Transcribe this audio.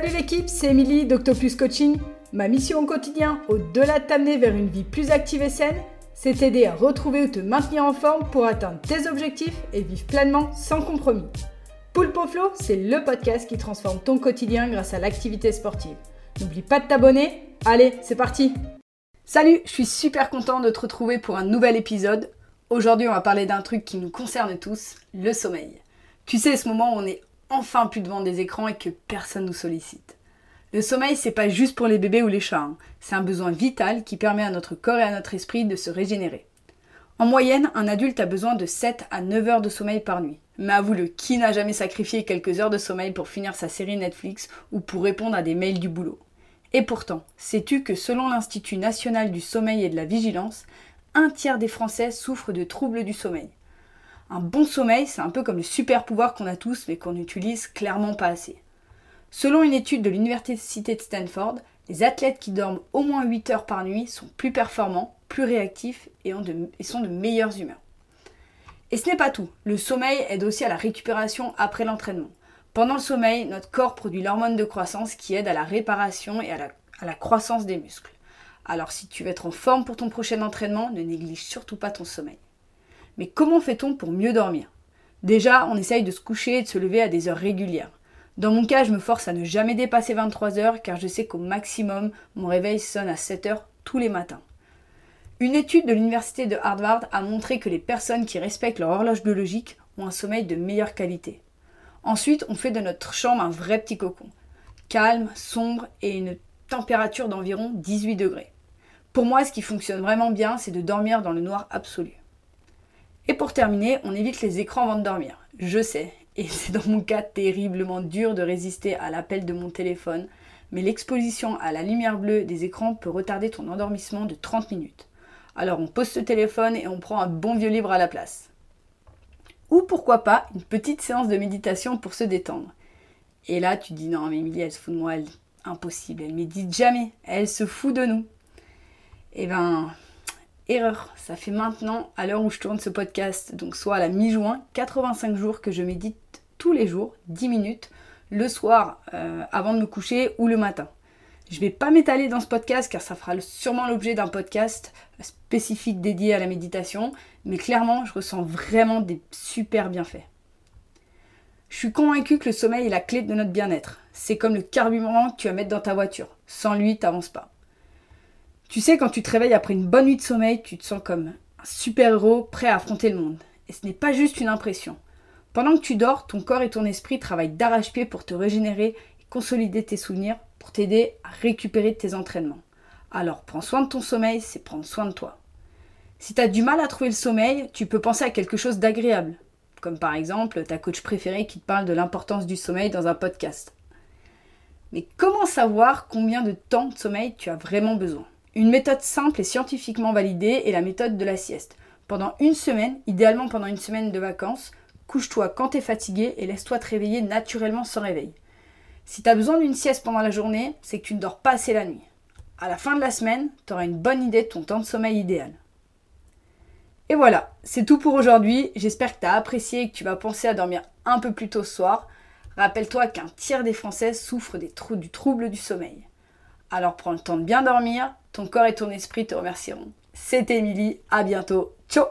Salut l'équipe, c'est Émilie d'Octopus Coaching. Ma mission au quotidien, au-delà de t'amener vers une vie plus active et saine, c'est t'aider à retrouver ou te maintenir en forme pour atteindre tes objectifs et vivre pleinement sans compromis. Poulpe Flow, c'est le podcast qui transforme ton quotidien grâce à l'activité sportive. N'oublie pas de t'abonner. Allez, c'est parti Salut, je suis super content de te retrouver pour un nouvel épisode. Aujourd'hui, on va parler d'un truc qui nous concerne tous, le sommeil. Tu sais, ce moment où on est enfin plus devant des écrans et que personne nous sollicite. Le sommeil, c'est pas juste pour les bébés ou les chats, hein. c'est un besoin vital qui permet à notre corps et à notre esprit de se régénérer. En moyenne, un adulte a besoin de 7 à 9 heures de sommeil par nuit. Mais avoue-le, qui n'a jamais sacrifié quelques heures de sommeil pour finir sa série Netflix ou pour répondre à des mails du boulot? Et pourtant, sais-tu que selon l'Institut national du sommeil et de la vigilance, un tiers des Français souffrent de troubles du sommeil? Un bon sommeil, c'est un peu comme le super pouvoir qu'on a tous mais qu'on n'utilise clairement pas assez. Selon une étude de l'Université de Stanford, les athlètes qui dorment au moins 8 heures par nuit sont plus performants, plus réactifs et, sont de meilleures humeurs. Et ce n'est pas tout. Le sommeil aide aussi à la récupération après l'entraînement. Pendant le sommeil, notre corps produit l'hormone de croissance qui aide à la réparation et à la, croissance des muscles. Alors si tu veux être en forme pour ton prochain entraînement, ne néglige surtout pas ton sommeil. Mais comment fait-on pour mieux dormir? Déjà, on essaye de se coucher et de se lever à des heures régulières. Dans mon cas, je me force à ne jamais dépasser 23 heures car je sais qu'au maximum, mon réveil sonne à 7 heures tous les matins. Une étude de l'université de Harvard a montré que les personnes qui respectent leur horloge biologique ont un sommeil de meilleure qualité. Ensuite, on fait de notre chambre un vrai petit cocon. Calme, sombre et une température d'environ 18 degrés. Pour moi, ce qui fonctionne vraiment bien, c'est de dormir dans le noir absolu. Et pour terminer, on évite les écrans avant de dormir. Je sais, et c'est dans mon cas terriblement dur de résister à l'appel de mon téléphone, mais l'exposition à la lumière bleue des écrans peut retarder ton endormissement de 30 minutes. Alors on pose ce téléphone et on prend un bon vieux livre à la place. Ou pourquoi pas une petite séance de méditation pour se détendre. Et là tu dis non mais Emilie elle se fout de moi, elle... impossible, elle médite jamais, elle se fout de nous. Eh ben Erreur, ça fait maintenant, à l'heure où je tourne ce podcast, donc soit à la mi-juin, 85 jours que je médite tous les jours, 10 minutes, le soir euh, avant de me coucher ou le matin. Je ne vais pas m'étaler dans ce podcast car ça fera sûrement l'objet d'un podcast spécifique dédié à la méditation, mais clairement, je ressens vraiment des super bienfaits. Je suis convaincue que le sommeil est la clé de notre bien-être. C'est comme le carburant que tu vas mettre dans ta voiture. Sans lui, t'avances pas. Tu sais, quand tu te réveilles après une bonne nuit de sommeil, tu te sens comme un super-héros prêt à affronter le monde. Et ce n'est pas juste une impression. Pendant que tu dors, ton corps et ton esprit travaillent d'arrache-pied pour te régénérer et consolider tes souvenirs pour t'aider à récupérer tes entraînements. Alors prends soin de ton sommeil, c'est prendre soin de toi. Si tu as du mal à trouver le sommeil, tu peux penser à quelque chose d'agréable, comme par exemple ta coach préférée qui te parle de l'importance du sommeil dans un podcast. Mais comment savoir combien de temps de sommeil tu as vraiment besoin? Une méthode simple et scientifiquement validée est la méthode de la sieste. Pendant une semaine, idéalement pendant une semaine de vacances, couche-toi quand t'es fatigué et laisse-toi te réveiller naturellement sans réveil. Si t'as besoin d'une sieste pendant la journée, c'est que tu ne dors pas assez la nuit. À la fin de la semaine, t'auras une bonne idée de ton temps de sommeil idéal. Et voilà, c'est tout pour aujourd'hui. J'espère que tu as apprécié et que tu vas penser à dormir un peu plus tôt ce soir. Rappelle-toi qu'un tiers des Français souffrent du trouble du sommeil. Alors prends le temps de bien dormir, ton corps et ton esprit te remercieront. C'était Émilie, à bientôt. Ciao